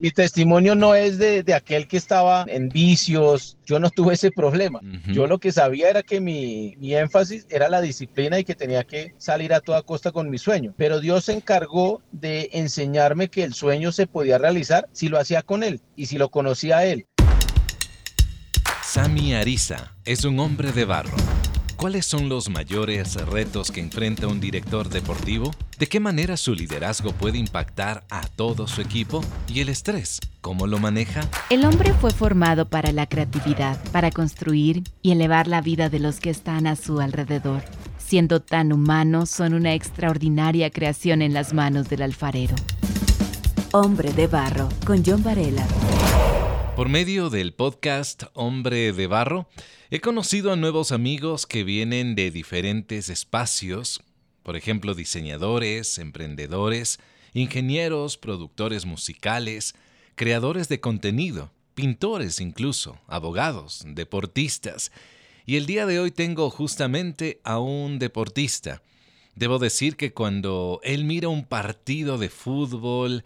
mi testimonio no es de, aquel que estaba en vicios, yo no tuve ese problema. Yo lo que sabía era que mi, mi, énfasis era la disciplina y que tenía que salir a toda costa con mi sueño. Pero Dios se encargó de enseñarme que el sueño se podía realizar si lo hacía con Él y si lo conocía a Él. Sami Ariza es un hombre de barro ¿Cuáles son los mayores retos que enfrenta un director deportivo? ¿De qué manera su liderazgo puede impactar a todo su equipo? ¿Y el estrés? ¿Cómo lo maneja? El hombre fue formado para la creatividad, para construir y elevar la vida de los que están a su alrededor. Siendo tan humanos, son una extraordinaria creación en las manos del alfarero. Hombre de Barro, con John Varela. Por medio del podcast Hombre de Barro, he conocido a nuevos amigos que vienen de diferentes espacios, por ejemplo, diseñadores, emprendedores, ingenieros, productores musicales, creadores de contenido, pintores incluso, abogados, deportistas. Y el día de hoy tengo justamente a un deportista. Debo decir que cuando él mira un partido de fútbol,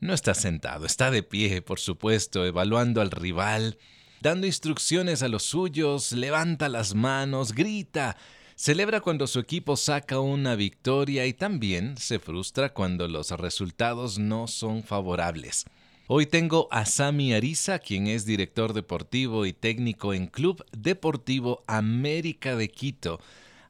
no está sentado, está de pie, por supuesto, evaluando al rival, dando instrucciones a los suyos, levanta las manos, grita, celebra cuando su equipo saca una victoria y también se frustra cuando los resultados no son favorables. Hoy tengo a Sami Ariza, quien es director deportivo y técnico en Club Deportivo América de Quito.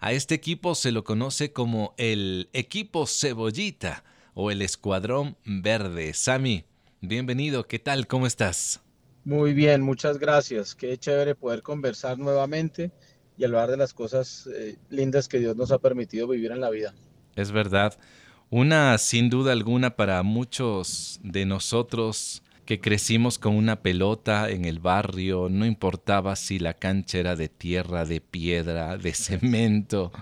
A este equipo se lo conoce como el equipo Cebollita o el Escuadrón Verde. Sami, bienvenido, ¿qué tal? ¿Cómo estás? Muy bien, muchas gracias. Qué chévere poder conversar nuevamente y hablar de las cosas eh, lindas que Dios nos ha permitido vivir en la vida. Es verdad. Una, sin duda alguna, para muchos de nosotros que crecimos con una pelota en el barrio, no importaba si la cancha era de tierra, de piedra, de cemento,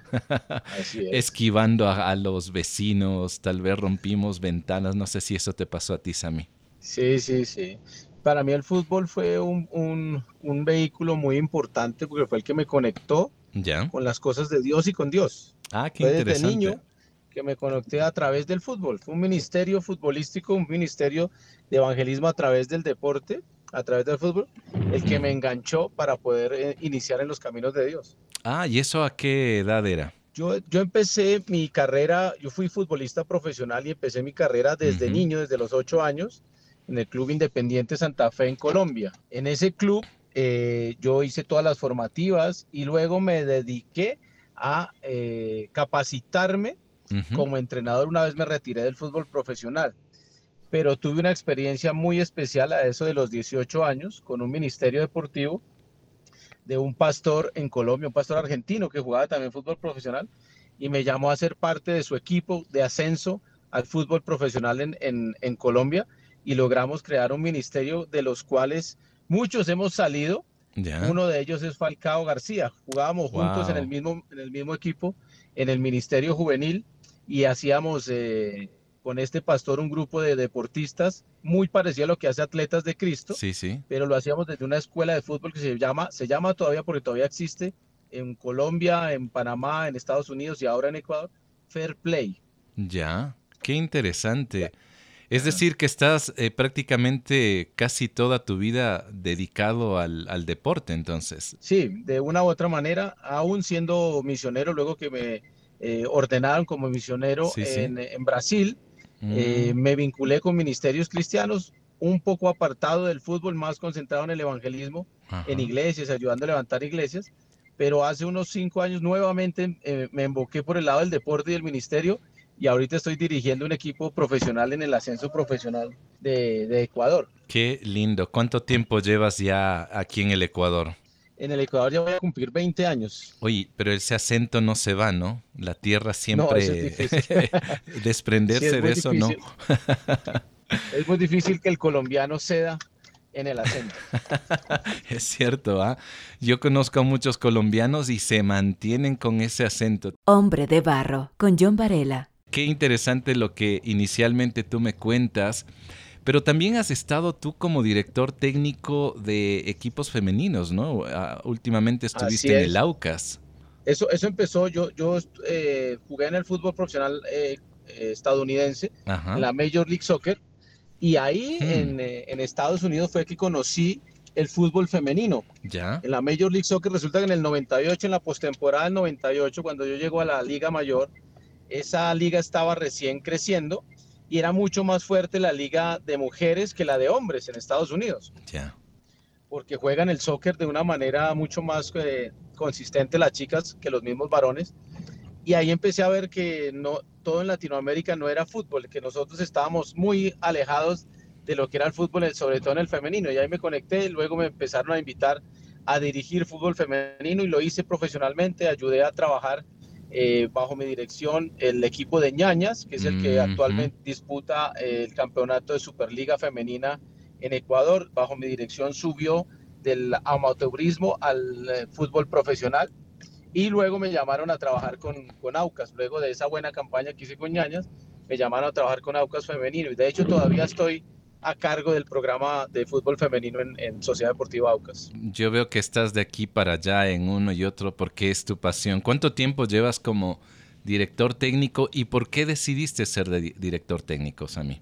esquivando a, los vecinos, tal vez rompimos ventanas, no sé si eso te pasó a ti, Sammy. Sí, sí, sí. Para mí el fútbol fue un, vehículo muy importante porque fue el que me conectó con las cosas de Dios y con Dios. Ah, qué interesante. Desde niño que me conecté a través del fútbol. Fue un ministerio futbolístico, un ministerio de evangelismo a través del deporte, a través del fútbol, el que me enganchó para poder eh, iniciar en los caminos de Dios. Ah, ¿y eso a qué edad era? Yo, yo empecé mi carrera, yo fui futbolista profesional y empecé mi carrera desde niño, desde los ocho años, en el Club Independiente Santa Fe en Colombia. En ese club eh, yo hice todas las formativas y luego me dediqué a eh, capacitarme como entrenador una vez me retiré del fútbol profesional, pero tuve una experiencia muy especial a eso de los 18 años con un ministerio deportivo de un pastor en Colombia, un pastor argentino que jugaba también fútbol profesional y me llamó a ser parte de su equipo de ascenso al fútbol profesional en, en, Colombia y logramos crear un ministerio de los cuales muchos hemos salido. Uno de ellos es Falcao García. Jugábamos juntos en, el mismo, en el mismo equipo, en el Ministerio Juvenil y hacíamos eh, con este pastor un grupo de deportistas muy parecido a lo que hace Atletas de Cristo, sí, sí. pero lo hacíamos desde una escuela de fútbol que se llama, se llama todavía porque todavía existe en Colombia, en Panamá, en Estados Unidos y ahora en Ecuador, Fair Play. Ya, qué interesante. Es decir, que estás eh, prácticamente casi toda tu vida dedicado al, al, deporte, entonces. Sí, de una u otra manera, aún siendo misionero, luego que me eh, ordenaron como misionero En, Brasil. Eh, mm. me vinculé con ministerios cristianos, un poco apartado del fútbol, más concentrado en el evangelismo, en iglesias, ayudando a levantar iglesias. Pero hace unos cinco años nuevamente eh, me emboqué por el lado del deporte y del ministerio y ahorita estoy dirigiendo un equipo profesional en el ascenso profesional de, de Ecuador. Qué lindo. ¿Cuánto tiempo llevas ya aquí en el Ecuador? En el Ecuador ya voy a cumplir 20 años. Oye, pero ese acento no se va, ¿no? La tierra siempre... desprenderse de eso, ¿no? es muy difícil que el colombiano ceda en el acento. es cierto, ¿ah? Yo conozco a muchos colombianos y se mantienen con ese acento. Hombre de barro, con John Varela. Qué interesante lo que inicialmente tú me cuentas pero también has estado tú como director técnico de equipos femeninos, ¿no? Ah, últimamente estuviste en el AUCAS. Eso, eso empezó, yo, yo eh, jugué en el fútbol profesional eh, estadounidense, en la Major League Soccer, Y ahí hmm. eh, en, Estados Unidos fue que conocí el fútbol femenino. Ya. En la Major League Soccer resulta que en el 98, en la postemporada del 98, cuando yo llego a la Liga Mayor, esa liga estaba recién creciendo y era mucho más fuerte la liga de mujeres que la de hombres en Estados Unidos. Porque juegan el soccer de una manera mucho más eh, consistente las chicas que los mismos varones. Y ahí empecé a ver que no todo en Latinoamérica no era fútbol, que nosotros estábamos muy alejados de lo que era el fútbol, sobre todo en el femenino. Y ahí me conecté, luego me empezaron a invitar a dirigir fútbol femenino y lo hice profesionalmente, ayudé a trabajar eh, bajo mi dirección el equipo de ñañas, que es el que actualmente disputa el campeonato de Superliga Femenina en Ecuador. Bajo mi dirección subió del amateurismo al eh, fútbol profesional y luego me llamaron a trabajar con, con Aucas. Luego de esa buena campaña que hice con ñañas, me llamaron a trabajar con Aucas Femenino y de hecho todavía estoy a cargo del programa de fútbol femenino en, Sociedad Deportiva Aucas. Yo veo que estás de aquí para allá en uno y otro porque es tu pasión. ¿Cuánto tiempo llevas como director técnico y por qué decidiste ser director técnico, Sami?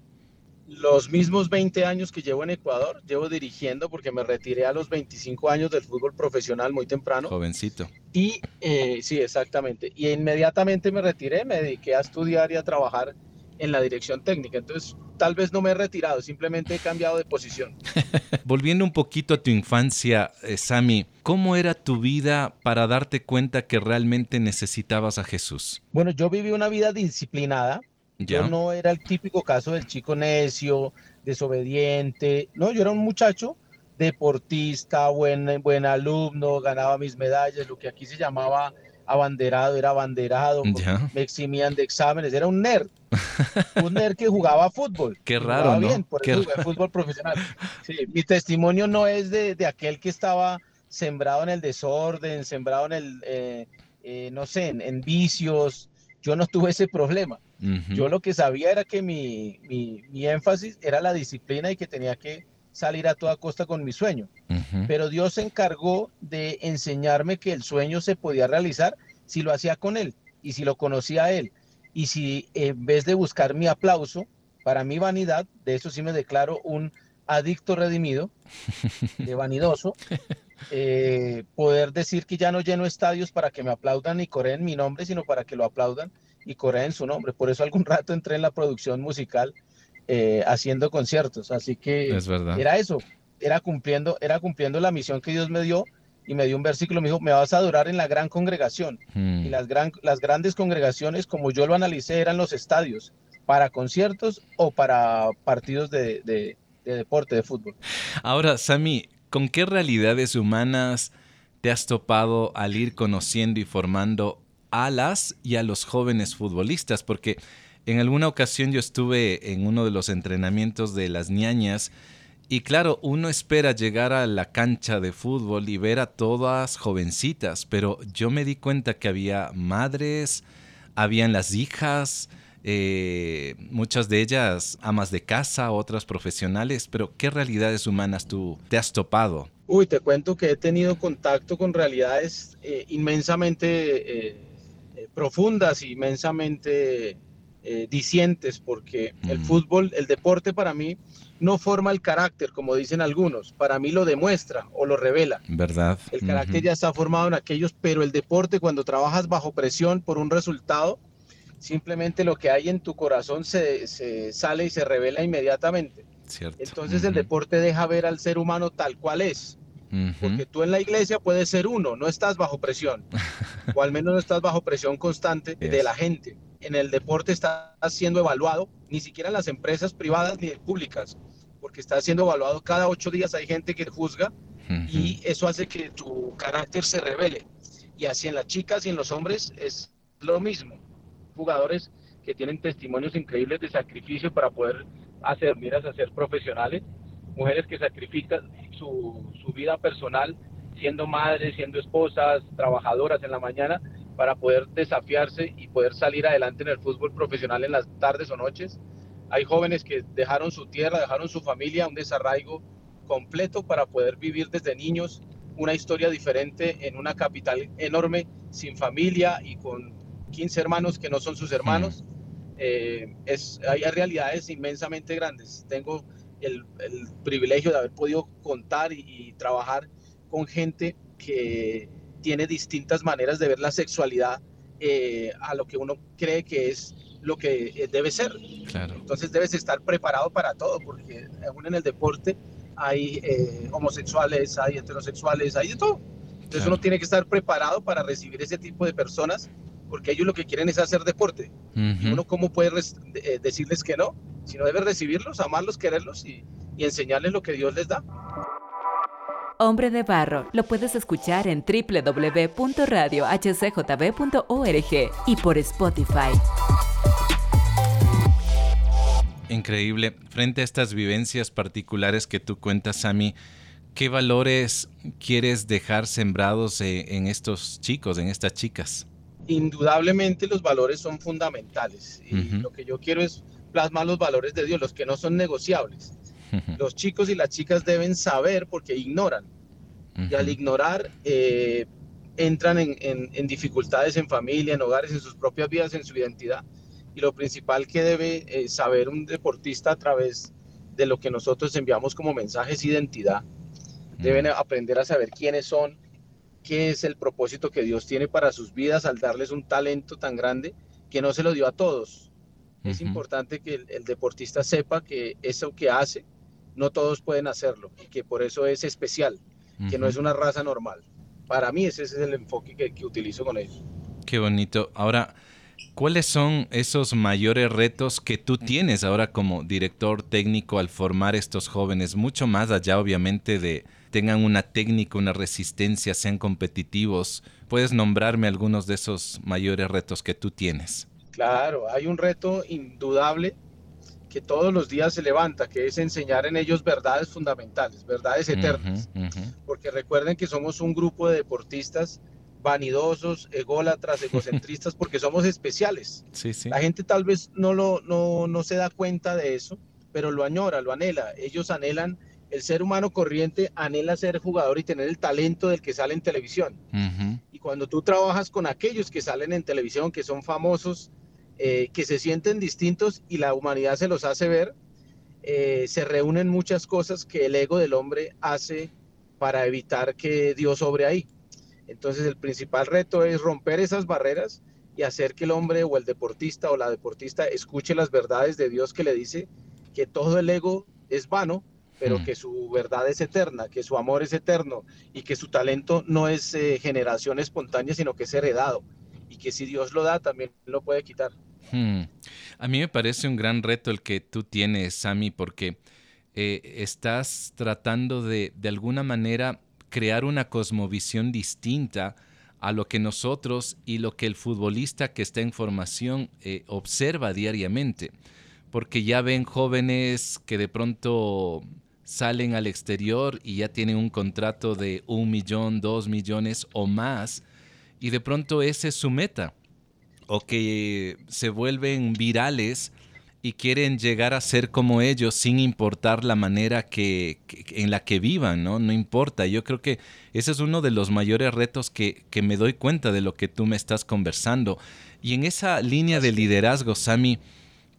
Los mismos 20 años que llevo en Ecuador, llevo dirigiendo porque me retiré a los 25 años del fútbol profesional muy temprano. Jovencito. Y eh, sí, exactamente. Y inmediatamente me retiré, me dediqué a estudiar y a trabajar en la dirección técnica. Entonces, tal vez no me he retirado, simplemente he cambiado de posición. Volviendo un poquito a tu infancia, eh, Sami, ¿cómo era tu vida para darte cuenta que realmente necesitabas a Jesús? Bueno, yo viví una vida disciplinada. Yo no era el típico caso del chico necio, desobediente. No, yo era un muchacho deportista, buen, buen alumno, ganaba mis medallas, lo que aquí se llamaba abanderado, era abanderado, me eximían de exámenes, era un nerd, un nerd que jugaba fútbol. Qué raro, ¿no? Bien, por eso fútbol profesional. mi testimonio no es de, aquel que estaba sembrado en el desorden, sembrado en el, eh, eh, no sé, en, vicios. Yo no tuve ese problema. Yo lo que sabía era que mi, mi énfasis era la disciplina y que tenía que salir a toda costa con mi sueño. Pero Dios se encargó de enseñarme que el sueño se podía realizar si lo hacía con Él y si lo conocía a Él. Y si en vez de buscar mi aplauso, para mi vanidad, de eso sí me declaro un adicto redimido, de vanidoso, eh, poder decir que ya no lleno estadios para que me aplaudan y coreen mi nombre, sino para que lo aplaudan y coreen su nombre. Por eso algún rato entré en la producción musical eh, haciendo conciertos. Así que era eso, era cumpliendo, era cumpliendo la misión que Dios me dio y me dio un versículo, me dijo, me vas a adorar en la gran congregación. Hmm. Y las, gran, las grandes congregaciones, como yo lo analicé, eran los estadios, para conciertos o para partidos de, de deporte, de fútbol. Ahora, Sami, ¿con qué realidades humanas te has topado al ir conociendo y formando a las y a los jóvenes futbolistas? Porque en alguna ocasión yo estuve en uno de los entrenamientos de las ñañas y claro, uno espera llegar a la cancha de fútbol y ver a todas jovencitas, pero yo me di cuenta que había madres, habían las hijas, eh, muchas de ellas amas de casa, otras profesionales, pero ¿qué realidades humanas tú te has topado? Uy, te cuento que he tenido contacto con realidades eh, inmensamente eh, profundas, inmensamente eh, porque el fútbol, el deporte para mí no forma el carácter, como dicen algunos, para mí lo demuestra o lo revela. ¿Verdad? El carácter ya está formado en aquellos, pero el deporte cuando trabajas bajo presión por un resultado, simplemente lo que hay en tu corazón se, sale y se revela inmediatamente. Cierto. Entonces el deporte deja ver al ser humano tal cual es. Porque tú en la iglesia puedes ser uno, no estás bajo presión, o al menos no estás bajo presión constante de la gente en el deporte está siendo evaluado, ni siquiera en las empresas privadas ni públicas, porque está siendo evaluado cada ocho días, hay gente que juzga y eso hace que tu carácter se revele. Y así en las chicas y en los hombres es lo mismo. Jugadores que tienen testimonios increíbles de sacrificio para poder hacer miras a ser profesionales, mujeres que sacrifican su, su vida personal siendo madres, siendo esposas, trabajadoras en la mañana para poder desafiarse y poder salir adelante en el fútbol profesional en las tardes o noches. Hay jóvenes que dejaron su tierra, dejaron su familia, un desarraigo completo para poder vivir desde niños una historia diferente en una capital enorme, sin familia y con 15 hermanos que no son sus hermanos. Eh, es, hay realidades inmensamente grandes. Tengo el, privilegio de haber podido contar y, trabajar con gente que tiene distintas maneras de ver la sexualidad eh, a lo que uno cree que es lo que eh, debe ser. Claro. Entonces debes estar preparado para todo, porque aún en el deporte hay eh, homosexuales, hay heterosexuales, hay de todo. Entonces uno tiene que estar preparado para recibir ese tipo de personas, porque ellos lo que quieren es hacer deporte. y uno cómo puede eh, decirles que no, si no debe recibirlos, amarlos, quererlos y, y enseñarles lo que Dios les da. Hombre de Barro lo puedes escuchar en www.radiohcjb.org y por Spotify. Increíble. Frente a estas vivencias particulares que tú cuentas, Sami, ¿qué valores quieres dejar sembrados eh, en estos chicos, en estas chicas? Indudablemente los valores son fundamentales y lo que yo quiero es plasmar los valores de Dios, los que no son negociables. Los chicos y las chicas deben saber porque ignoran. Y al ignorar eh, entran en dificultades en familia, en hogares, en sus propias vidas, en su identidad. Y lo principal que debe eh, saber un deportista a través de lo que nosotros enviamos como mensajes es identidad. Deben aprender a saber quiénes son, qué es el propósito que Dios tiene para sus vidas al darles un talento tan grande que no se lo dio a todos. Es importante que el, deportista sepa que eso que hace, no todos pueden hacerlo y que por eso es especial, que no es una raza normal. Para mí ese es el enfoque que, que utilizo con ellos. Qué bonito. Ahora, ¿Cuáles son esos mayores retos que tú tienes ahora como director técnico al formar estos jóvenes? Mucho más allá, obviamente, de tengan una técnica, una resistencia, sean competitivos. ¿Puedes nombrarme algunos de esos mayores retos que tú tienes? Claro, hay un reto indudable que todos los días se levanta, que es enseñar en ellos verdades fundamentales, verdades eternas. Porque recuerden que somos un grupo de deportistas vanidosos, ególatras, egocentristas, porque somos especiales. La gente tal vez no, lo, no, no se da cuenta de eso, pero lo añora, lo anhela. Ellos anhelan, el ser humano corriente anhela ser jugador y tener el talento del que sale en televisión. Y cuando tú trabajas con aquellos que salen en televisión, que son famosos, eh, que se sienten distintos y la humanidad se los hace ver, eh, se reúnen muchas cosas que el ego del hombre hace para evitar que Dios sobre ahí. Entonces el principal reto es romper esas barreras y hacer que el hombre o el deportista o la deportista escuche las verdades de Dios que le dice que todo el ego es vano, pero mm. que su verdad es eterna, que su amor es eterno y que su talento no es eh, generación espontánea, sino que es heredado y que si Dios lo da también lo puede quitar. Hmm. A mí me parece un gran reto el que tú tienes, Sami, porque eh, estás tratando de, de alguna manera, crear una cosmovisión distinta a lo que nosotros y lo que el futbolista que está en formación eh, observa diariamente. Porque ya ven jóvenes que de pronto salen al exterior y ya tienen un contrato de un millón, dos millones o más, y de pronto esa es su meta. O que se vuelven virales y quieren llegar a ser como ellos sin importar la manera que, en la que vivan, ¿no? No importa. Yo creo que ese es uno de los mayores retos que, que me doy cuenta de lo que tú me estás conversando. Y en esa línea de liderazgo, Sami,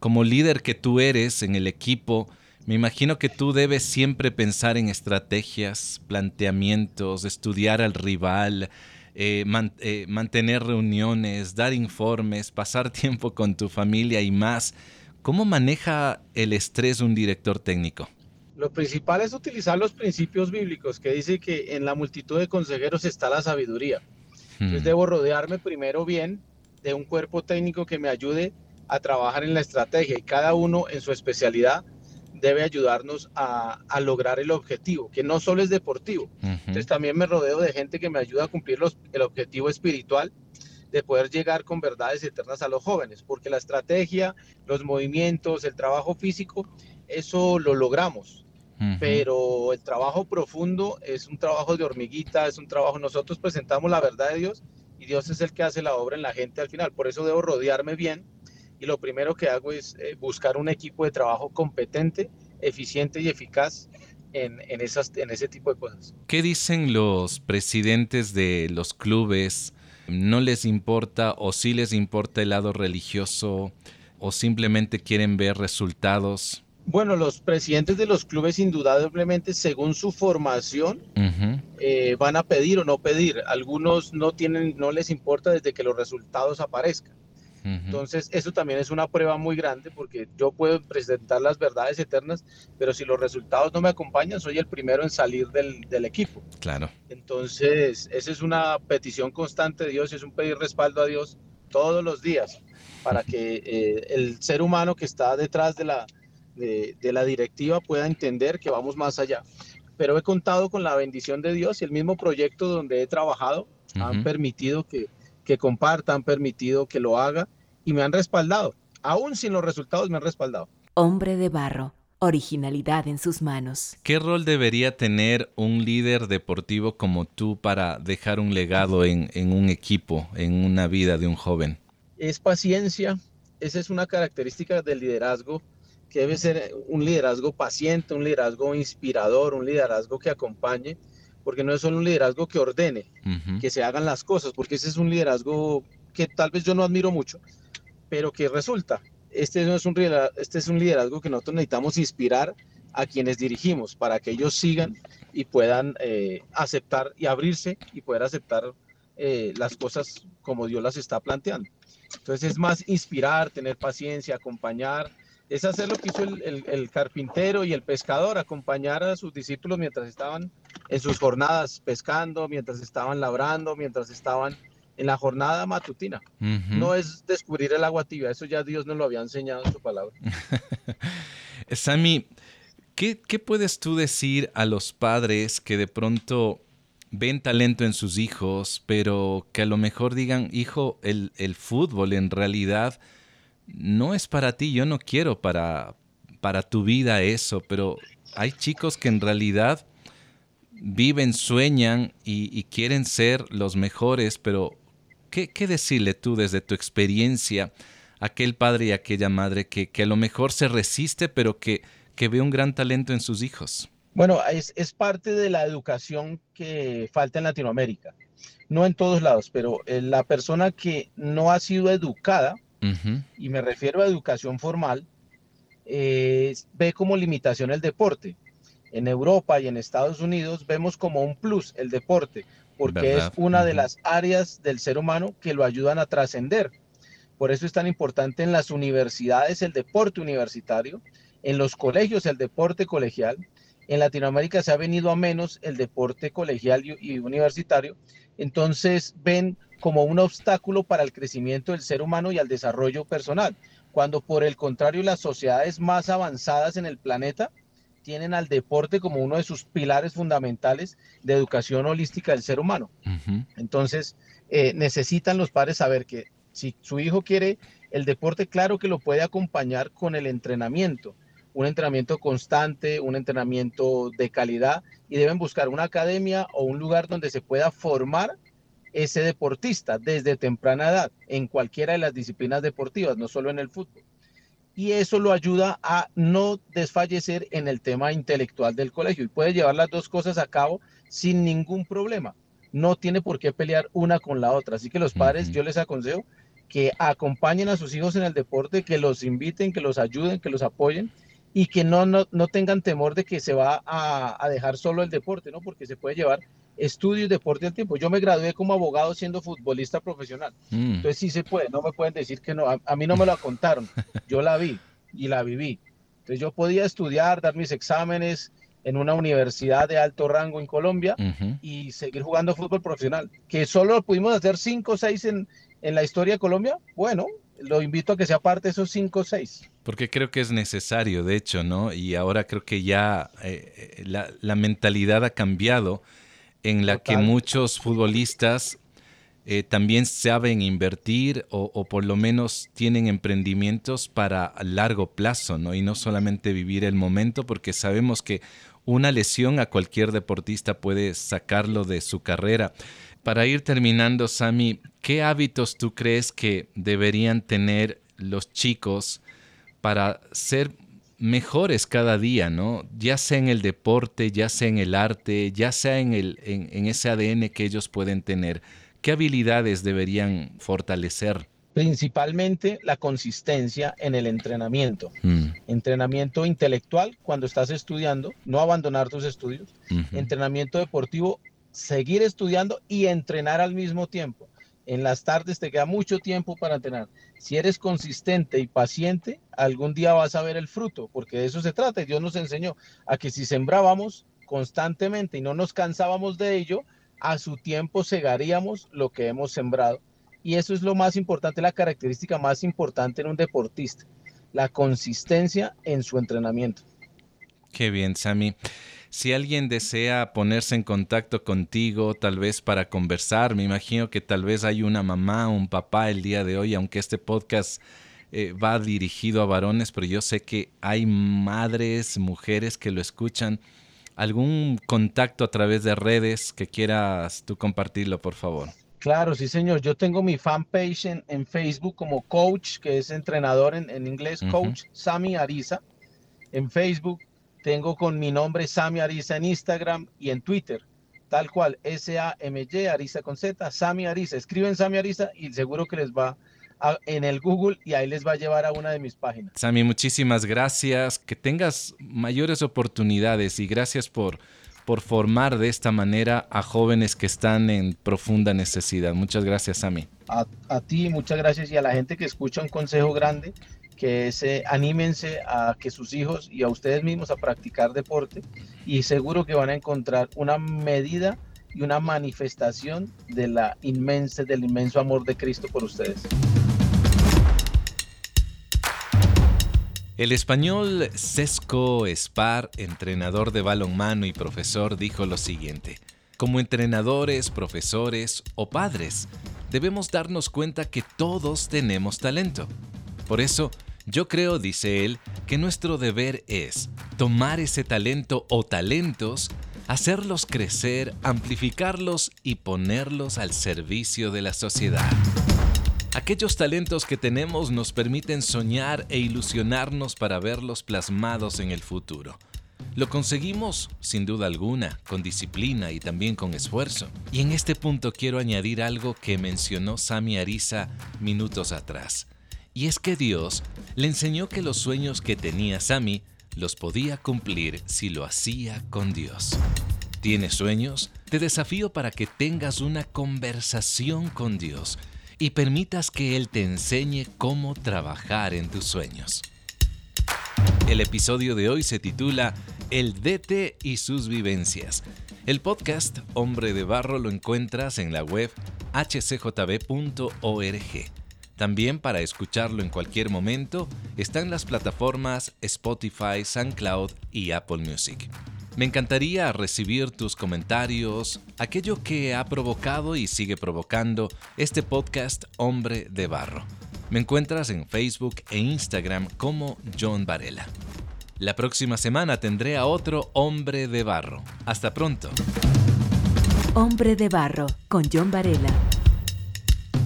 como líder que tú eres en el equipo, me imagino que tú debes siempre pensar en estrategias, planteamientos, estudiar al rival, eh, eh, mantener reuniones, dar informes, pasar tiempo con tu familia y más. ¿Cómo maneja el estrés un director técnico? Lo principal es utilizar los principios bíblicos que dice que en la multitud de consejeros está la sabiduría. Entonces hmm. debo rodearme primero bien de un cuerpo técnico que me ayude a trabajar en la estrategia y cada uno en su especialidad debe ayudarnos a, lograr el objetivo, que no solo es deportivo. Entonces también me rodeo de gente que me ayuda a cumplir el objetivo espiritual de poder llegar con verdades eternas a los jóvenes, porque la estrategia, los movimientos, el trabajo físico, eso lo logramos. Pero el trabajo profundo es un trabajo de hormiguita, es un trabajo, nosotros presentamos la verdad de Dios y Dios es el que hace la obra en la gente al final. Por eso debo rodearme bien y lo primero que hago es eh, buscar un equipo de trabajo competente, eficiente y eficaz en, en, esas, en ese tipo de cosas. ¿Qué dicen los presidentes de los clubes no les importa o sí les importa el lado religioso o simplemente quieren ver resultados. Bueno, los presidentes de los clubes indudablemente, según su formación, eh, van a pedir o no pedir. Algunos no tienen, no les importa desde que los resultados aparezcan. Entonces, eso también es una prueba muy grande porque yo puedo presentar las verdades eternas, pero si los resultados no me acompañan, soy el primero en salir del, equipo. Claro. Entonces, esa es una petición constante de Dios, es un pedir respaldo a Dios todos los días para que eh, el ser humano que está detrás de la, de, la directiva pueda entender que vamos más allá. Pero he contado con la bendición de Dios y el mismo proyecto donde he trabajado han permitido que, que comparta, han permitido que lo haga y me han respaldado. Aún sin los resultados me han respaldado. Hombre de barro, originalidad en sus manos. ¿Qué rol debería tener un líder deportivo como tú para dejar un legado en, en un equipo, en una vida de un joven? Es paciencia, esa es una característica del liderazgo que debe ser un liderazgo paciente, un liderazgo inspirador, un liderazgo que acompañe, porque no es solo un liderazgo que ordene, que se hagan las cosas, porque ese es un liderazgo que tal vez yo no admiro mucho, pero que resulta. Este, no es, un, este es un liderazgo que nosotros necesitamos inspirar a quienes dirigimos para que ellos sigan y puedan eh, aceptar y abrirse y poder aceptar eh, las cosas como Dios las está planteando. Entonces es más inspirar, tener paciencia, acompañar, es hacer lo que hizo el, carpintero y el pescador, acompañar a sus discípulos mientras estaban en sus jornadas pescando, mientras estaban labrando, mientras estaban en la jornada matutina. No es descubrir el agua tibia, eso ya Dios nos lo había enseñado en su palabra. Sammy, ¿qué, ¿qué puedes tú decir a los padres que de pronto ven talento en sus hijos, pero que a lo mejor digan, hijo, el, el fútbol en realidad no es para ti, yo no quiero para, para tu vida eso, pero hay chicos que en realidad viven, sueñan y, quieren ser los mejores, pero ¿qué, decirle tú desde tu experiencia a aquel padre y aquella madre que, a lo mejor se resiste, pero que, que ve un gran talento en sus hijos? Bueno, es, es, parte de la educación que falta en Latinoamérica. No en todos lados, pero eh, la persona que no ha sido educada y me refiero a educación formal, eh, ve como limitación el deporte. En Europa y en Estados Unidos vemos como un plus el deporte, porque es una de las áreas del ser humano que lo ayudan a trascender. Por eso es tan importante en las universidades el deporte universitario, en los colegios el deporte colegial. En Latinoamérica se ha venido a menos el deporte colegial y universitario. Entonces ven como un obstáculo para el crecimiento del ser humano y al desarrollo personal, cuando por el contrario las sociedades más avanzadas en el planeta tienen al deporte como uno de sus pilares fundamentales de educación holística del ser humano. Entonces, eh, necesitan los padres saber que si su hijo quiere el deporte, claro que lo puede acompañar con el entrenamiento, un entrenamiento constante, un entrenamiento de calidad y deben buscar una academia o un lugar donde se pueda formar ese deportista desde temprana edad en cualquiera de las disciplinas deportivas, no solo en el fútbol. Y eso lo ayuda a no desfallecer en el tema intelectual del colegio y puede llevar las dos cosas a cabo sin ningún problema. No tiene por qué pelear una con la otra. Así que los padres, yo les aconsejo que acompañen a sus hijos en el deporte, que los inviten, que los ayuden, que los apoyen y que no, no, tengan temor de que se va a, a, dejar solo el deporte, ¿no? Porque se puede llevar estudio y deporte al tiempo. Yo me gradué como abogado siendo futbolista profesional. Mm. Entonces sí se puede, no me pueden decir que no. A, mí no me lo contaron, yo la vi y la viví. Entonces yo podía estudiar, dar mis exámenes en una universidad de alto rango en Colombia y seguir jugando fútbol profesional. Que solo pudimos hacer cinco o seis en, en la historia de Colombia, bueno, lo invito a que sea parte de esos cinco o seis. Porque creo que es necesario, de hecho, ¿no? Y ahora creo que ya eh, eh, la, la mentalidad ha cambiado en la que muchos futbolistas eh, también saben invertir o, por lo menos tienen emprendimientos para largo plazo, ¿no? Y no solamente vivir el momento, porque sabemos que una lesión a cualquier deportista puede sacarlo de su carrera. Para ir terminando, Sami, ¿qué hábitos tú crees que deberían tener los chicos para ser mejores cada día, ¿no? Ya sea en el deporte, ya sea en el arte, ya sea en, el, en, ese ADN que ellos pueden tener. ¿Qué habilidades deberían fortalecer? Principalmente la consistencia en el entrenamiento. Mm. Entrenamiento intelectual cuando estás estudiando, no abandonar tus estudios. Entrenamiento deportivo, seguir estudiando y entrenar al mismo tiempo. En las tardes te queda mucho tiempo para entrenar. Si eres consistente y paciente, algún día vas a ver el fruto, porque de eso se trata. Dios nos enseñó a que si sembrábamos constantemente y no nos cansábamos de ello, a su tiempo segaríamos lo que hemos sembrado. Y eso es lo más importante, la característica más importante en un deportista, la consistencia en su entrenamiento. Qué bien, Sammy. Si alguien desea ponerse en contacto contigo, tal vez para conversar, me imagino que tal vez hay una mamá o un papá el día de hoy, aunque este podcast eh, va dirigido a varones, pero yo sé que hay madres, mujeres que lo escuchan. ¿Algún contacto a través de redes que quieras tú compartirlo, por favor? Claro, sí, señor. Yo tengo mi fanpage en, en Facebook como coach, que es entrenador en, inglés, coach Sami Ariza, en Facebook tengo con mi nombre Sami Ariza en Instagram y en Twitter, tal cual, S-A-M-Y, Ariza con Z, Sami Ariza. Escriben Sami Ariza y seguro que les va en el Google y ahí les va a llevar a una de mis páginas. Sami, muchísimas gracias. Que tengas mayores oportunidades y gracias por, por formar de esta manera a jóvenes que están en profunda necesidad. Muchas gracias, Sami. A, a ti, muchas gracias y a la gente que escucha un consejo grande que se anímense a que sus hijos y a ustedes mismos a practicar deporte y seguro que van a encontrar una medida y una manifestación de la inmensa, del inmenso amor de Cristo por ustedes. El español Sesco Spar, entrenador de balonmano y profesor, dijo lo siguiente: Como entrenadores, profesores o padres, debemos darnos cuenta que todos tenemos talento. Por eso, yo creo, dice él, que nuestro deber es tomar ese talento o talentos, hacerlos crecer, amplificarlos y ponerlos al servicio de la sociedad. Aquellos talentos que tenemos nos permiten soñar e ilusionarnos para verlos plasmados en el futuro. Lo conseguimos, sin duda alguna, con disciplina y también con esfuerzo. Y en este punto quiero añadir algo que mencionó Sami Ariza minutos atrás. Y es que Dios le enseñó que los sueños que tenía Sammy los podía cumplir si lo hacía con Dios. ¿Tienes sueños? Te desafío para que tengas una conversación con Dios y permitas que Él te enseñe cómo trabajar en tus sueños. El episodio de hoy se titula El DT y sus vivencias. El podcast Hombre de Barro lo encuentras en la web hcjb.org. También para escucharlo en cualquier momento están las plataformas Spotify, SoundCloud y Apple Music. Me encantaría recibir tus comentarios, aquello que ha provocado y sigue provocando este podcast Hombre de Barro. Me encuentras en Facebook e Instagram como John Varela. La próxima semana tendré a otro Hombre de Barro. Hasta pronto. Hombre de Barro con John Varela.